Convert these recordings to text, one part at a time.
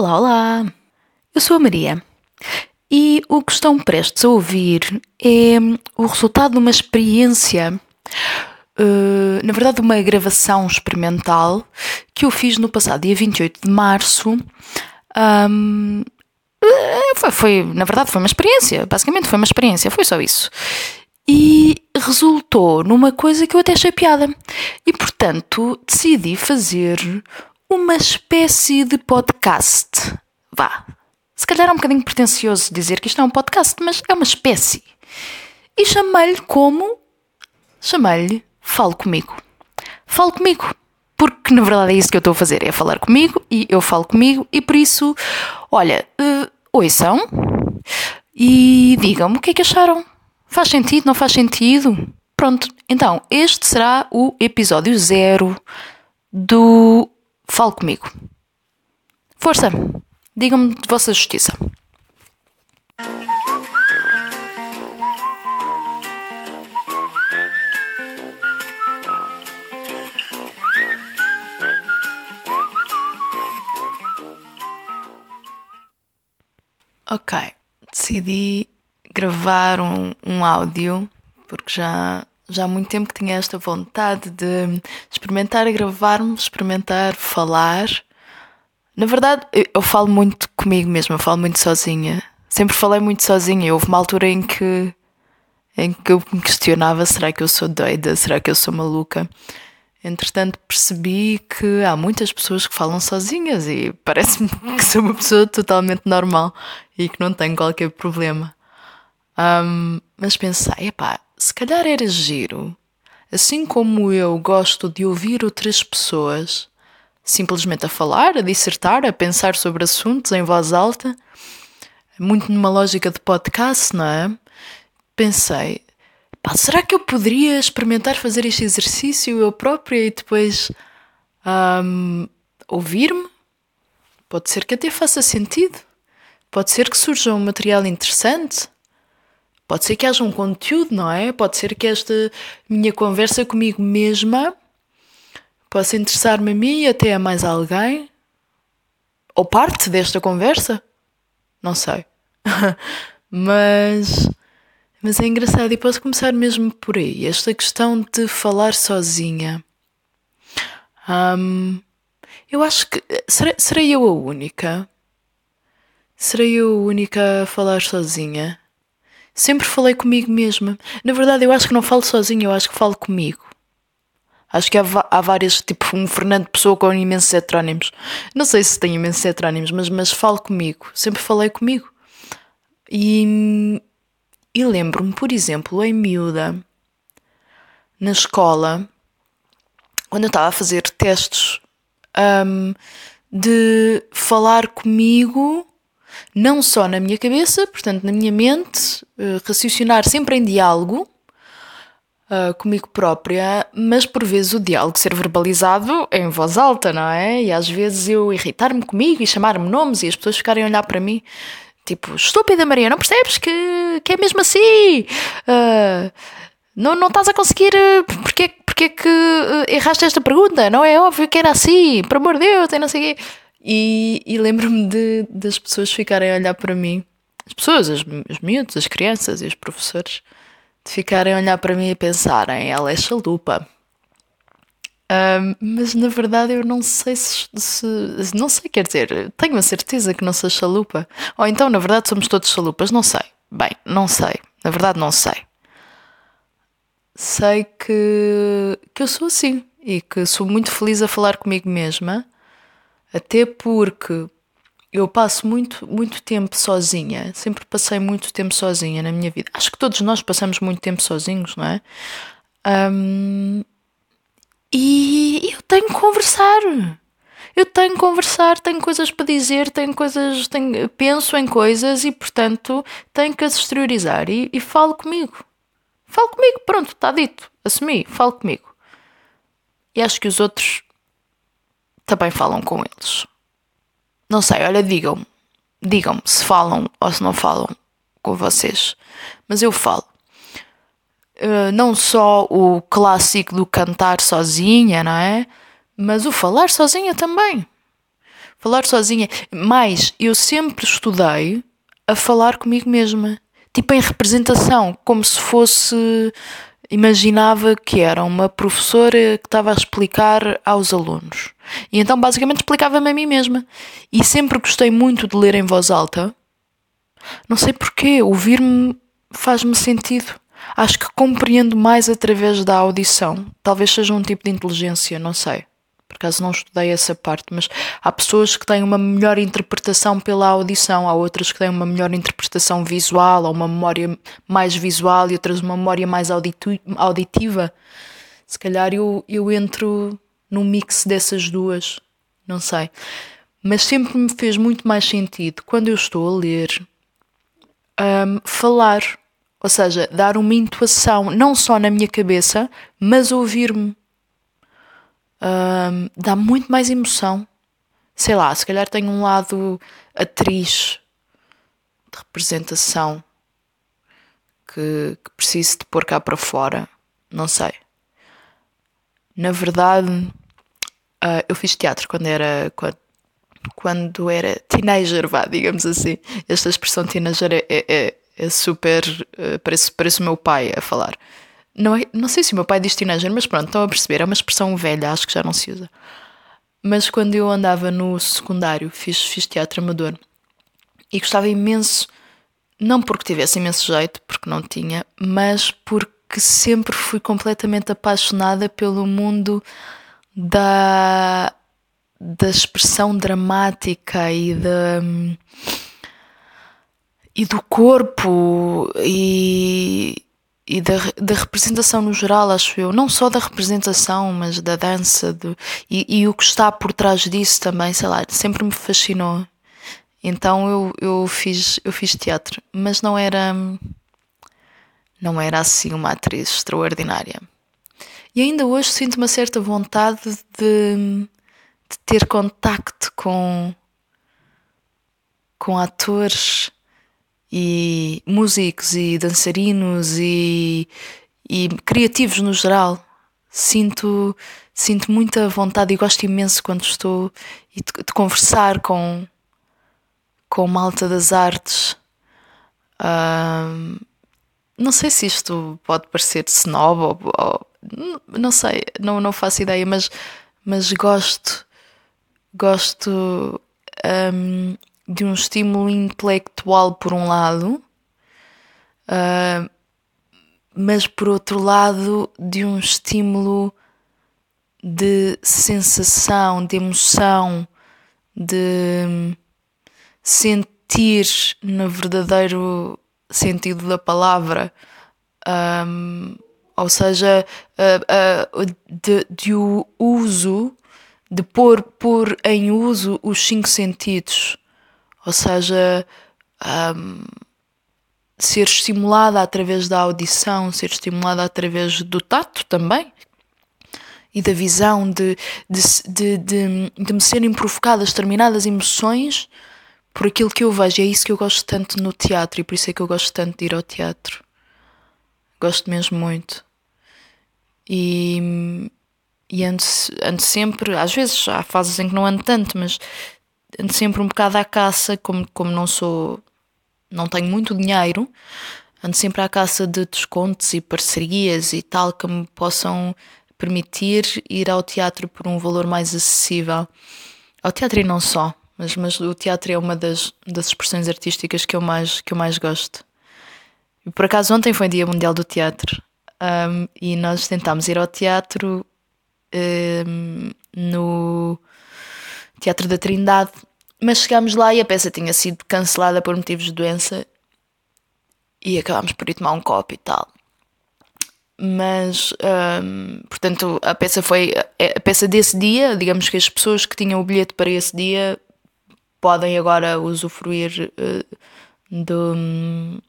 Olá, olá! Eu sou a Maria e o que estão prestes a ouvir é o resultado de uma experiência, uh, na verdade, uma gravação experimental que eu fiz no passado dia 28 de março. Um, eh, foi, foi, na verdade, foi uma experiência, basicamente foi uma experiência, foi só isso. E resultou numa coisa que eu até achei piada. E portanto decidi fazer uma espécie de podcast. Vá. Se calhar é um bocadinho pretencioso dizer que isto é um podcast, mas é uma espécie. E chamei-lhe como? Chamei-lhe Fale Comigo. Fale comigo. Porque na verdade é isso que eu estou a fazer: é falar comigo e eu falo comigo, e por isso, olha, uh, ouçam e digam-me o que é que acharam. Faz sentido? Não faz sentido? Pronto, então este será o episódio zero do Fale comigo. Força! Digam-me de vossa justiça. Ok, decidi gravar um, um áudio porque já já há muito tempo que tinha esta vontade de experimentar gravar-me, experimentar falar. Na verdade, eu falo muito comigo mesma, falo muito sozinha. Sempre falei muito sozinha. Houve uma altura em que em que eu me questionava: será que eu sou doida? Será que eu sou maluca? Entretanto, percebi que há muitas pessoas que falam sozinhas e parece-me que sou uma pessoa totalmente normal e que não tenho qualquer problema. Um, mas pensei, epá, se calhar era giro. Assim como eu gosto de ouvir outras pessoas, simplesmente a falar, a dissertar, a pensar sobre assuntos em voz alta, muito numa lógica de podcast, não é? Pensei, pá, será que eu poderia experimentar fazer este exercício eu própria e depois um, ouvir-me? Pode ser que até faça sentido. Pode ser que surja um material interessante. Pode ser que haja um conteúdo, não é? Pode ser que esta minha conversa comigo mesma possa interessar-me a mim e até a mais alguém. Ou parte desta conversa. Não sei. mas, mas é engraçado e posso começar mesmo por aí. Esta questão de falar sozinha. Um, eu acho que. Serei, serei eu a única? Serei eu a única a falar sozinha? Sempre falei comigo mesma. Na verdade, eu acho que não falo sozinho, eu acho que falo comigo. Acho que há, há várias, tipo um Fernando Pessoa com imensos heterónimos. Não sei se tem imensos heterónimos, mas, mas falo comigo. Sempre falei comigo. E, e lembro-me, por exemplo, em miúda, na escola, quando eu estava a fazer testes, um, de falar comigo não só na minha cabeça, portanto, na minha mente, uh, raciocinar sempre em diálogo uh, comigo própria, mas por vezes o diálogo ser verbalizado em voz alta, não é? E às vezes eu irritar-me comigo e chamar-me nomes e as pessoas ficarem a olhar para mim. Tipo, estúpida Maria, não percebes que, que é mesmo assim? Uh, não, não estás a conseguir. Porque, porque é que erraste esta pergunta? Não é óbvio que era assim, por amor de Deus, e não sei o quê. E, e lembro-me de, das pessoas ficarem a olhar para mim, as pessoas, os, os miúdos, as crianças e os professores, de ficarem a olhar para mim e pensarem: ela é chalupa. Mas na verdade eu não sei se, se, Não sei, quer dizer, tenho a certeza que não sou chalupa. Ou então, na verdade, somos todos chalupas, não sei. Bem, não sei. Na verdade, não sei. Sei que, que eu sou assim e que sou muito feliz a falar comigo mesma até porque eu passo muito, muito tempo sozinha, sempre passei muito tempo sozinha na minha vida. Acho que todos nós passamos muito tempo sozinhos, não é? Um, e eu tenho que conversar. Eu tenho que conversar, tenho coisas para dizer, tenho coisas, tenho, penso em coisas e, portanto, tenho que as exteriorizar e, e falo comigo. Falo comigo, pronto, está dito, assumi, falo comigo. E acho que os outros também falam com eles. Não sei, olha, digam-me. Digam-me se falam ou se não falam com vocês. Mas eu falo. Uh, não só o clássico do cantar sozinha, não é? Mas o falar sozinha também. Falar sozinha. Mas eu sempre estudei a falar comigo mesma. Tipo em representação, como se fosse. Imaginava que era uma professora que estava a explicar aos alunos. E então basicamente explicava-me a mim mesma. E sempre gostei muito de ler em voz alta. Não sei porquê, ouvir-me faz-me sentido. Acho que compreendo mais através da audição. Talvez seja um tipo de inteligência, não sei. Por acaso não estudei essa parte, mas há pessoas que têm uma melhor interpretação pela audição, há outras que têm uma melhor interpretação visual, ou uma memória mais visual e outras uma memória mais auditiva. Se calhar eu, eu entro num mix dessas duas, não sei. Mas sempre me fez muito mais sentido quando eu estou a ler um, falar, ou seja, dar uma intuação não só na minha cabeça, mas ouvir-me um, dá muito mais emoção. Sei lá, se calhar tem um lado atriz de representação que, que preciso de pôr cá para fora. Não sei. Na verdade, uh, eu fiz teatro quando era. Quando, quando era teenager, vá, digamos assim. Esta expressão teenager é, é, é, super. Uh, parece, parece o meu pai a falar. Não, é, não sei se o meu pai diz teenager, mas pronto, estão a perceber, é uma expressão velha, acho que já não se usa. Mas quando eu andava no secundário, fiz, fiz teatro amador e gostava imenso, não porque tivesse imenso jeito, porque não tinha, mas porque sempre fui completamente apaixonada pelo mundo da, da expressão dramática e da e do corpo e e da, da representação no geral, acho eu. Não só da representação, mas da dança do, e, e o que está por trás disso também, sei lá, sempre me fascinou. Então eu, eu, fiz, eu fiz teatro, mas não era. Não era assim uma atriz extraordinária. E ainda hoje sinto uma certa vontade de, de ter contacto com, com atores e músicos e dançarinos e, e criativos no geral. Sinto, sinto muita vontade e gosto imenso quando estou de, de conversar com, com malta das artes. não sei se isto pode parecer snob ou, ou não sei, não, não faço ideia, mas, mas gosto, gosto um, de um estímulo intelectual por um lado, uh, mas por outro lado de um estímulo de sensação, de emoção, de sentir no verdadeiro sentido da palavra. Um, ou seja, uh, uh, de, de o uso, de pôr, pôr em uso os cinco sentidos ou seja, um, ser estimulada através da audição, ser estimulada através do tato também e da visão, de, de, de, de, me serem provocadas determinadas emoções por aquilo que eu vejo. E é isso que eu gosto tanto no teatro e por isso é que eu gosto tanto de ir ao teatro. Gosto mesmo muito. E, e ando, ando sempre, às vezes há fases em que não ando tanto, mas ando sempre um bocado à caça, como, como não sou, não tenho muito dinheiro, ando sempre à caça de descontos e parcerias e tal que me possam permitir ir ao teatro por um valor mais acessível. Ao teatro e não só, mas, mas o teatro é uma das, das expressões artísticas que eu mais, que eu mais gosto. E por acaso ontem foi Dia Mundial do Teatro um, e nós tentámos ir ao teatro um, no Teatro da Trindade. Mas chegámos lá e a peça tinha sido cancelada por motivos de doença e acabámos por ir tomar um copo e tal. Mas, hum, portanto, a peça foi a peça desse dia. Digamos que as pessoas que tinham o bilhete para esse dia podem agora usufruir uh, do.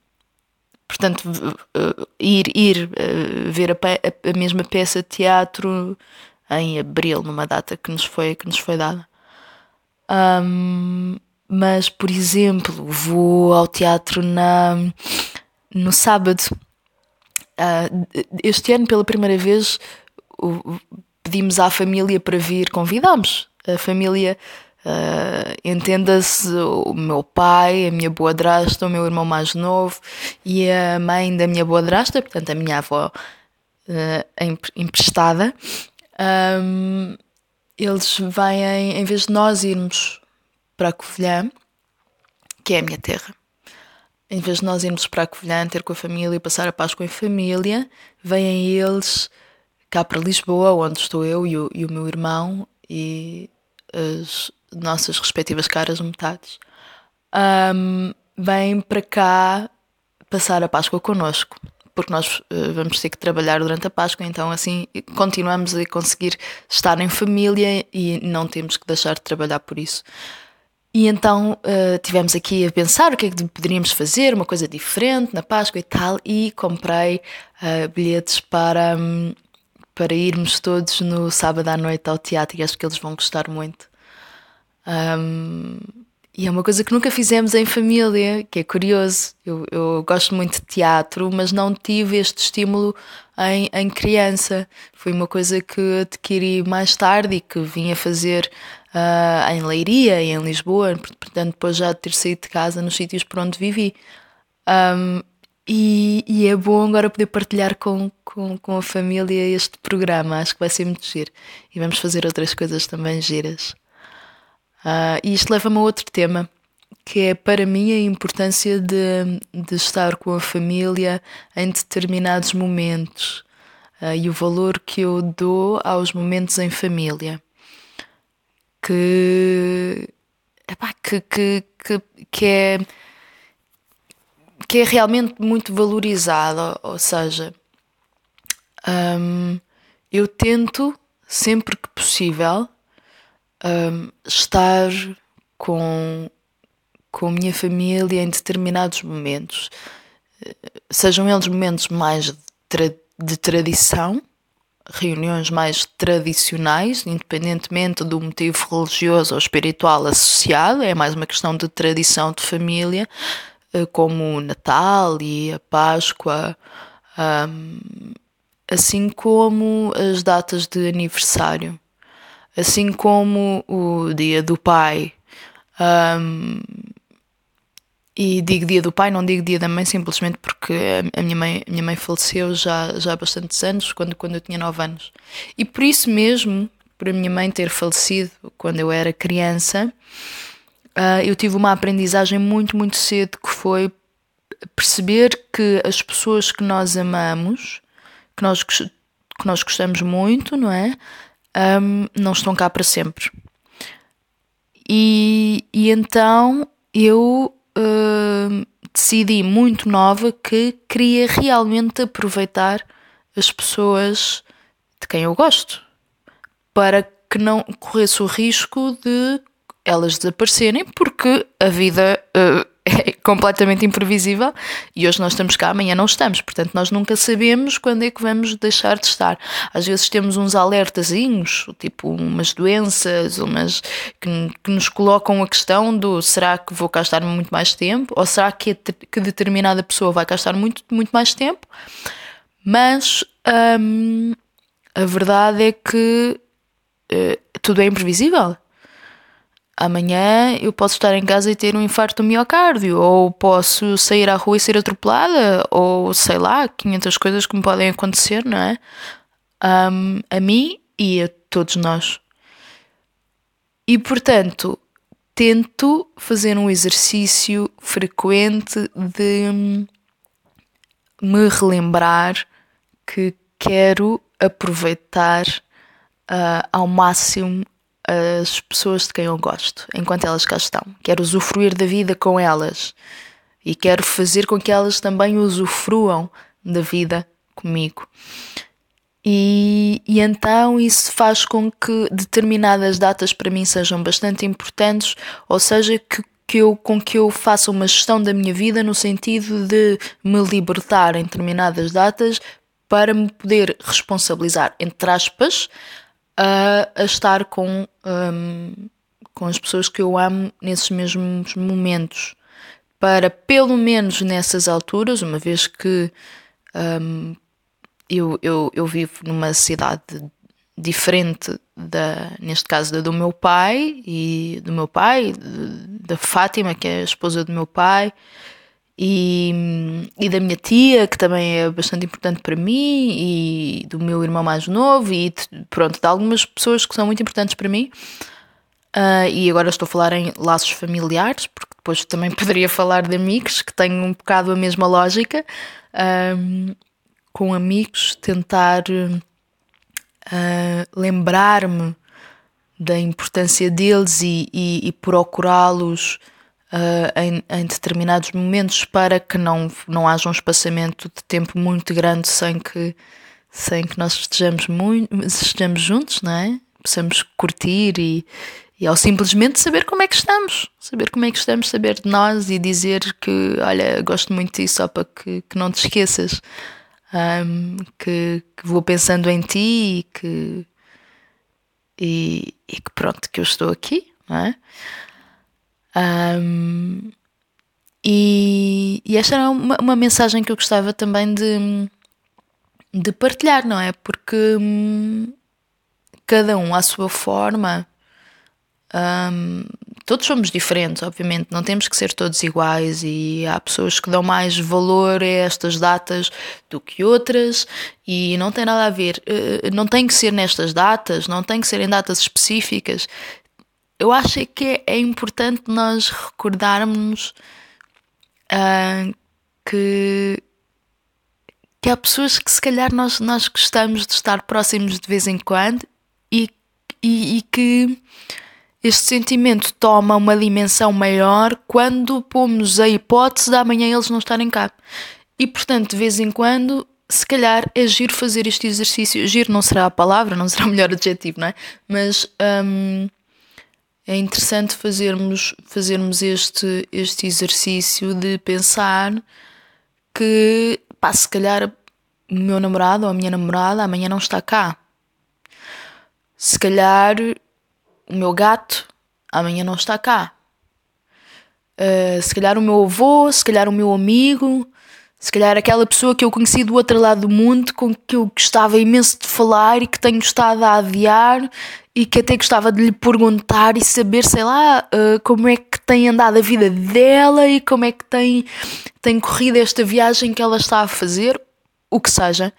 portanto, uh, ir, ir uh, ver a, a, mesma peça de teatro em abril, numa data que nos foi, que nos foi dada. Um, mas, por exemplo, vou ao teatro na, no sábado. Uh, este ano, pela primeira vez, pedimos à família para vir, convidámos a família Uh, Entenda-se o meu pai, a minha boa drasta, o meu irmão mais novo e a mãe da minha boa drasta, portanto a minha avó uh, emprestada. Um, eles vêm, em vez de nós irmos para a Covilhã, que é a minha terra, em vez de nós irmos para a Covilhã ter com a família e passar a Páscoa em família, vêm eles cá para Lisboa, onde estou eu e o, e o meu irmão e as nossas respectivas caras metades, um, vêm para cá passar a Páscoa connosco. Porque nós uh, vamos ter que trabalhar durante a Páscoa, então assim continuamos a conseguir estar em família e não temos que deixar de trabalhar por isso. E então uh, tivemos aqui a pensar o que é que poderíamos fazer, uma coisa diferente na Páscoa e tal, e comprei uh, bilhetes para, um, para irmos todos no sábado à noite ao teatro e acho que eles vão gostar muito. Um, e é uma coisa que nunca fizemos em família, que é curioso. Eu, eu gosto muito de teatro, mas não tive este estímulo em, em criança. Foi uma coisa que adquiri mais tarde e que vim a fazer uh, em Leiria e em Lisboa, portanto, depois já de ter saído de casa nos sítios por onde vivi. Um, e, e, é bom agora poder partilhar com, com, com, a família este programa, acho que vai ser muito giro. E vamos fazer outras coisas também giras. Uh, e isto leva-me a outro tema, que é para mim a importância de, de estar com a família em determinados momentos uh, e o valor que eu dou aos momentos em família. Que, epá, que, que, que, que, é que é realmente muito valorizado, ou seja, um, eu tento sempre que possível um, estar com, com a minha família em determinados momentos, sejam eles momentos mais de, tra de tradição reuniões mais tradicionais, independentemente do motivo religioso ou espiritual associado, é mais uma questão de tradição de família, eh, como o Natal e a Páscoa, assim como as datas de aniversário, assim como o Dia do Pai. E digo dia do pai, não digo dia da mãe, simplesmente porque a minha mãe, a minha mãe faleceu já, já há bastantes anos, quando, quando eu tinha 9 anos. E por isso mesmo, por a minha mãe ter falecido quando eu era criança, uh, eu tive uma aprendizagem muito, muito cedo que foi perceber que as pessoas que nós amamos, que nós, que nós gostamos muito, não é? Um, não estão cá para sempre. E, e então eu uh, decidi muito nova que queria realmente aproveitar as pessoas de quem eu gosto para que não corresse o risco de elas desaparecerem, porque a vida uh, completamente imprevisível e hoje nós estamos cá, amanhã não estamos. Portanto, nós nunca sabemos quando é que vamos deixar de estar. Às vezes temos uns alertazinhos, tipo umas doenças, umas que, que nos colocam a questão do será que vou cá estar muito mais tempo ou será que, que determinada pessoa vai cá estar muito, muito mais tempo. Mas hum, a verdade é que uh, tudo é imprevisível amanhã eu posso estar em casa e ter um infarto do miocárdio, ou posso sair à rua e ser atropelada, ou sei lá, 500 coisas que me podem acontecer, não é? Um, a mim e a todos nós. E portanto, tento fazer um exercício frequente de me relembrar que quero aproveitar uh, ao máximo as pessoas de quem eu gosto, enquanto elas cá estão. Quero usufruir da vida com elas e quero fazer com que elas também usufruam da vida comigo. E, e então isso faz com que determinadas datas para mim sejam bastante importantes, ou seja, que, que eu, com que eu faça uma gestão da minha vida no sentido de me libertar em determinadas datas para me poder responsabilizar, entre aspas, a, a estar com, um, com as pessoas que eu amo nesses mesmos momentos. Para pelo menos nessas alturas, uma vez que um, eu, eu, eu vivo numa cidade diferente da, neste caso, da do meu pai e do meu pai, da Fátima, que é a esposa do meu pai, e, e da minha tia, que também é bastante importante para mim, e do meu irmão mais novo, e de, pronto, de algumas pessoas que são muito importantes para mim. Uh, e agora estou a falar em laços familiares, porque depois também poderia falar de amigos, que têm um bocado a mesma lógica. Um, com amigos, tentar uh, lembrar-me da importância deles e, e, e procurá-los uh, em, em, determinados momentos para que não, não haja um espaçamento de tempo muito grande sem que, sem que nós estejamos, muito, estejamos juntos, não é? Possamos curtir e, e ao simplesmente saber como é que estamos, saber como é que estamos, saber de nós e dizer que, olha, gosto muito disso só para que, que não te esqueças, um, que, que, vou pensando em ti e que, e, e, que pronto, que eu estou aqui, não é? Um, e, e, esta era uma, uma, mensagem que eu gostava também de, de partilhar, não é? Porque hum, cada um à sua forma um, todos somos diferentes, obviamente, não temos que ser todos iguais e há pessoas que dão mais valor a estas datas do que outras e não tem nada a ver, uh, não tem que ser nestas datas, não tem que ser em datas específicas. Eu acho que é, é importante nós recordarmos uh, que, que há pessoas que se calhar nós, nós gostamos de estar próximos de vez em quando e, e, e que este sentimento toma uma dimensão maior quando pomos a hipótese de amanhã eles não estarem cá. E portanto, de vez em quando, se calhar é giro fazer este exercício. Giro não será a palavra, não será o melhor adjetivo, não é? Mas hum, é interessante fazermos, fazermos este, este exercício de pensar que, pá, se calhar o meu namorado ou a minha namorada amanhã não está cá. Se calhar o meu gato amanhã não está cá. Uh, se calhar o meu avô, se calhar o meu amigo, se calhar aquela pessoa que eu conheci do outro lado do mundo, com que eu gostava imenso de falar e que tenho estado a adiar e que até gostava de lhe perguntar e saber, sei lá, uh, como é que tem andado a vida dela e como é que tem, tem corrido esta viagem que ela está a fazer, o que seja.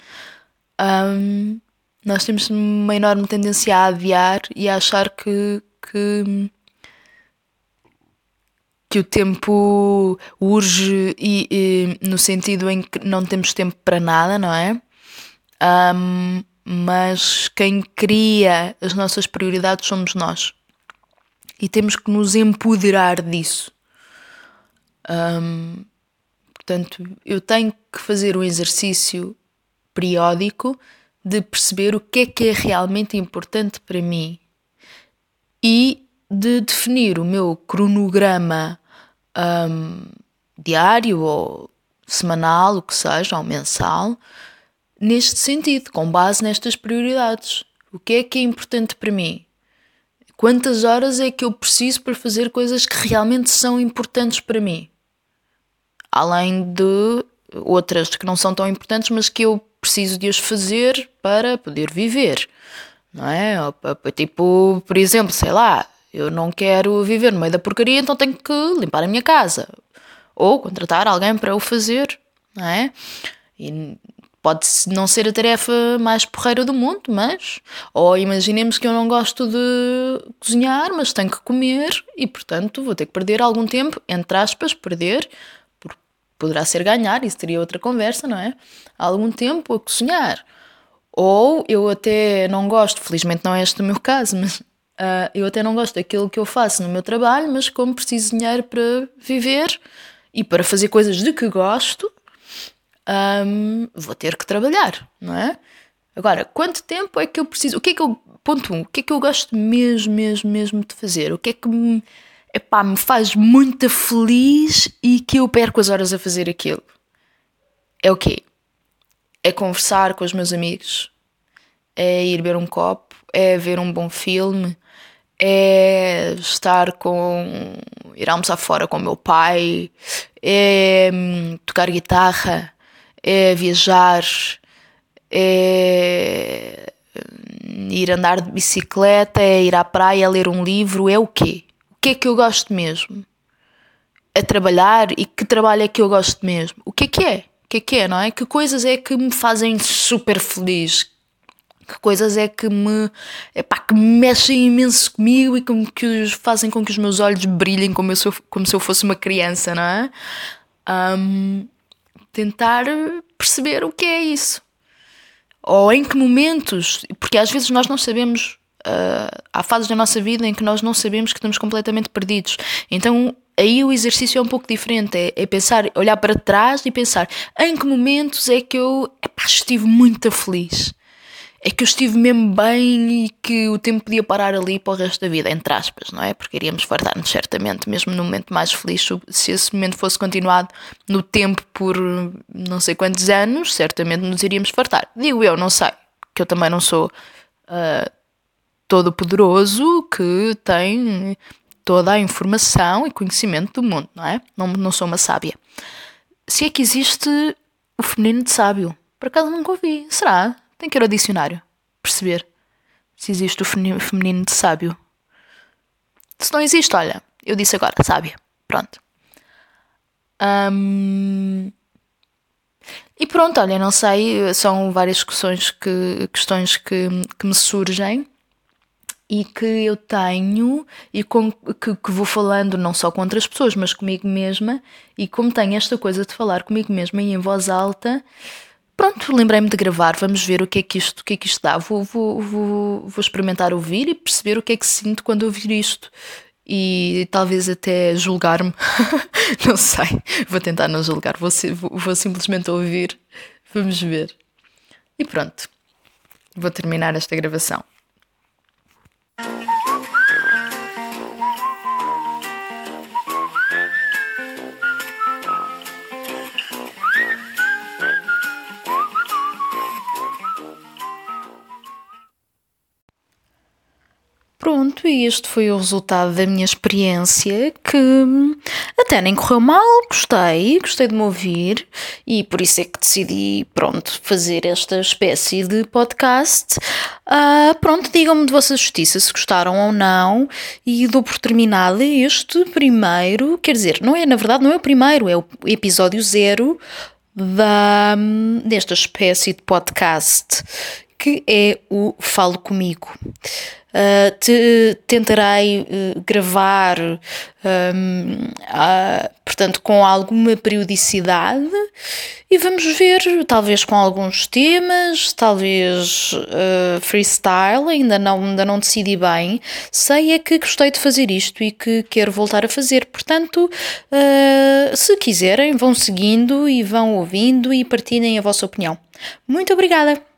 Um, nós temos uma enorme tendência a adiar e a achar que, que, que o tempo urge e, e, no sentido em que não temos tempo para nada, não é? Um, mas quem cria as nossas prioridades somos nós e temos que nos empoderar disso. Um, portanto, eu tenho que fazer um exercício periódico de perceber o que é que é realmente importante para mim e de definir o meu cronograma um, diário ou semanal, o que seja, ou mensal, neste sentido, com base nestas prioridades. O que é que é importante para mim? Quantas horas é que eu preciso para fazer coisas que realmente são importantes para mim? Além de outras que não são tão importantes, mas que eu preciso de as fazer para poder viver, não é? Tipo, por exemplo, sei lá, eu não quero viver no meio da porcaria, então tenho que limpar a minha casa ou contratar alguém para o fazer, não é? E pode não ser a tarefa mais porreira do mundo, mas ou imaginemos que eu não gosto de cozinhar, mas tenho que comer e portanto vou ter que perder algum tempo, entre aspas, perder poderá ser ganhar, isso teria outra conversa, não é? Há algum tempo a cozinhar. Ou eu até não gosto, felizmente não é este o meu caso, mas uh, eu até não gosto daquilo que eu faço no meu trabalho, mas como preciso de dinheiro para viver e para fazer coisas de que gosto, um, vou ter que trabalhar, não é? Agora, quanto tempo é que eu preciso? O que é que eu. Ponto 1. Um, o que é que eu gosto mesmo, mesmo, mesmo de fazer? O que é que me epá, me faz muito feliz e que eu perco as horas a fazer aquilo. É o quê? É conversar com os meus amigos, é ir ver um copo, é ver um bom filme, é estar com. ir almoçar fora com o meu pai, é hum, tocar guitarra, é viajar, é. ir andar de bicicleta, é ir à praia, é ler um livro, é o quê? O que é que eu gosto mesmo? A trabalhar e que trabalho é que eu gosto mesmo? O que é que é? O que é que é, não é? Que coisas é que me fazem super feliz? Que coisas é que me, epá, que mexem imenso comigo e que, que fazem com que os meus olhos brilhem como, eu sou, como se eu fosse uma criança, não é? Um, tentar perceber o que é isso. Ou em que momentos, porque às vezes nós não sabemos, uh, há fases da nossa vida em que nós não sabemos que estamos completamente perdidos. Então aí o exercício é um pouco diferente, é, é pensar, olhar para trás e pensar em que momentos é que eu epá, estive muito feliz é que eu estive mesmo bem e que o tempo podia parar ali para o resto da vida, entre aspas, não é? Porque iríamos fartar-nos certamente, mesmo no momento mais feliz, se esse momento fosse continuado no tempo por não sei quantos anos, certamente nos iríamos fartar. Digo eu, não sei, que eu também não sou uh, todo poderoso que tem toda a informação e conhecimento do mundo, não é? Não, não sou uma sábia. Se é que existe o feminino de sábio, por acaso nunca ouvi, será? Tem que ir ao dicionário. Perceber se existe o feminino de sábio. Se não existe, olha, eu disse agora, sábia. Pronto. Um, e pronto, olha, não sei, são várias questões que, questões que, que me surgem e que eu tenho e com, que, que, vou falando não só com outras pessoas, mas comigo mesma. E como tenho esta coisa de falar comigo mesma e em voz alta, pronto, lembrei-me de gravar, vamos ver o que é que isto, o que é que isto dá. Vou, vou, vou, vou experimentar ouvir e perceber o que é que sinto quando ouvir isto. E talvez até julgar-me. não sei. Vou tentar não julgar. Vou, vou, vou simplesmente ouvir. Vamos ver. E pronto. Vou terminar esta gravação. Pronto, e este foi o resultado da minha experiência que até nem correu mal, gostei, gostei de me ouvir e por isso é que decidi, pronto, fazer esta espécie de podcast. Uh, pronto, digam-me de vossa justiça se gostaram ou não e dou por terminado este primeiro, quer dizer, não é, na verdade, não é o primeiro, é o episódio zero da, desta espécie de podcast que é o Falo Comigo. Uh, te, tentarei uh, gravar, um, uh, portanto, com alguma periodicidade e vamos ver, talvez com alguns temas, talvez ah, freestyle, ainda não, ainda não decidi bem. Sei é que gostei de fazer isto e que quero voltar a fazer, portanto, se quiserem, vão seguindo e vão ouvindo e partilhem a vossa opinião. Muito obrigada!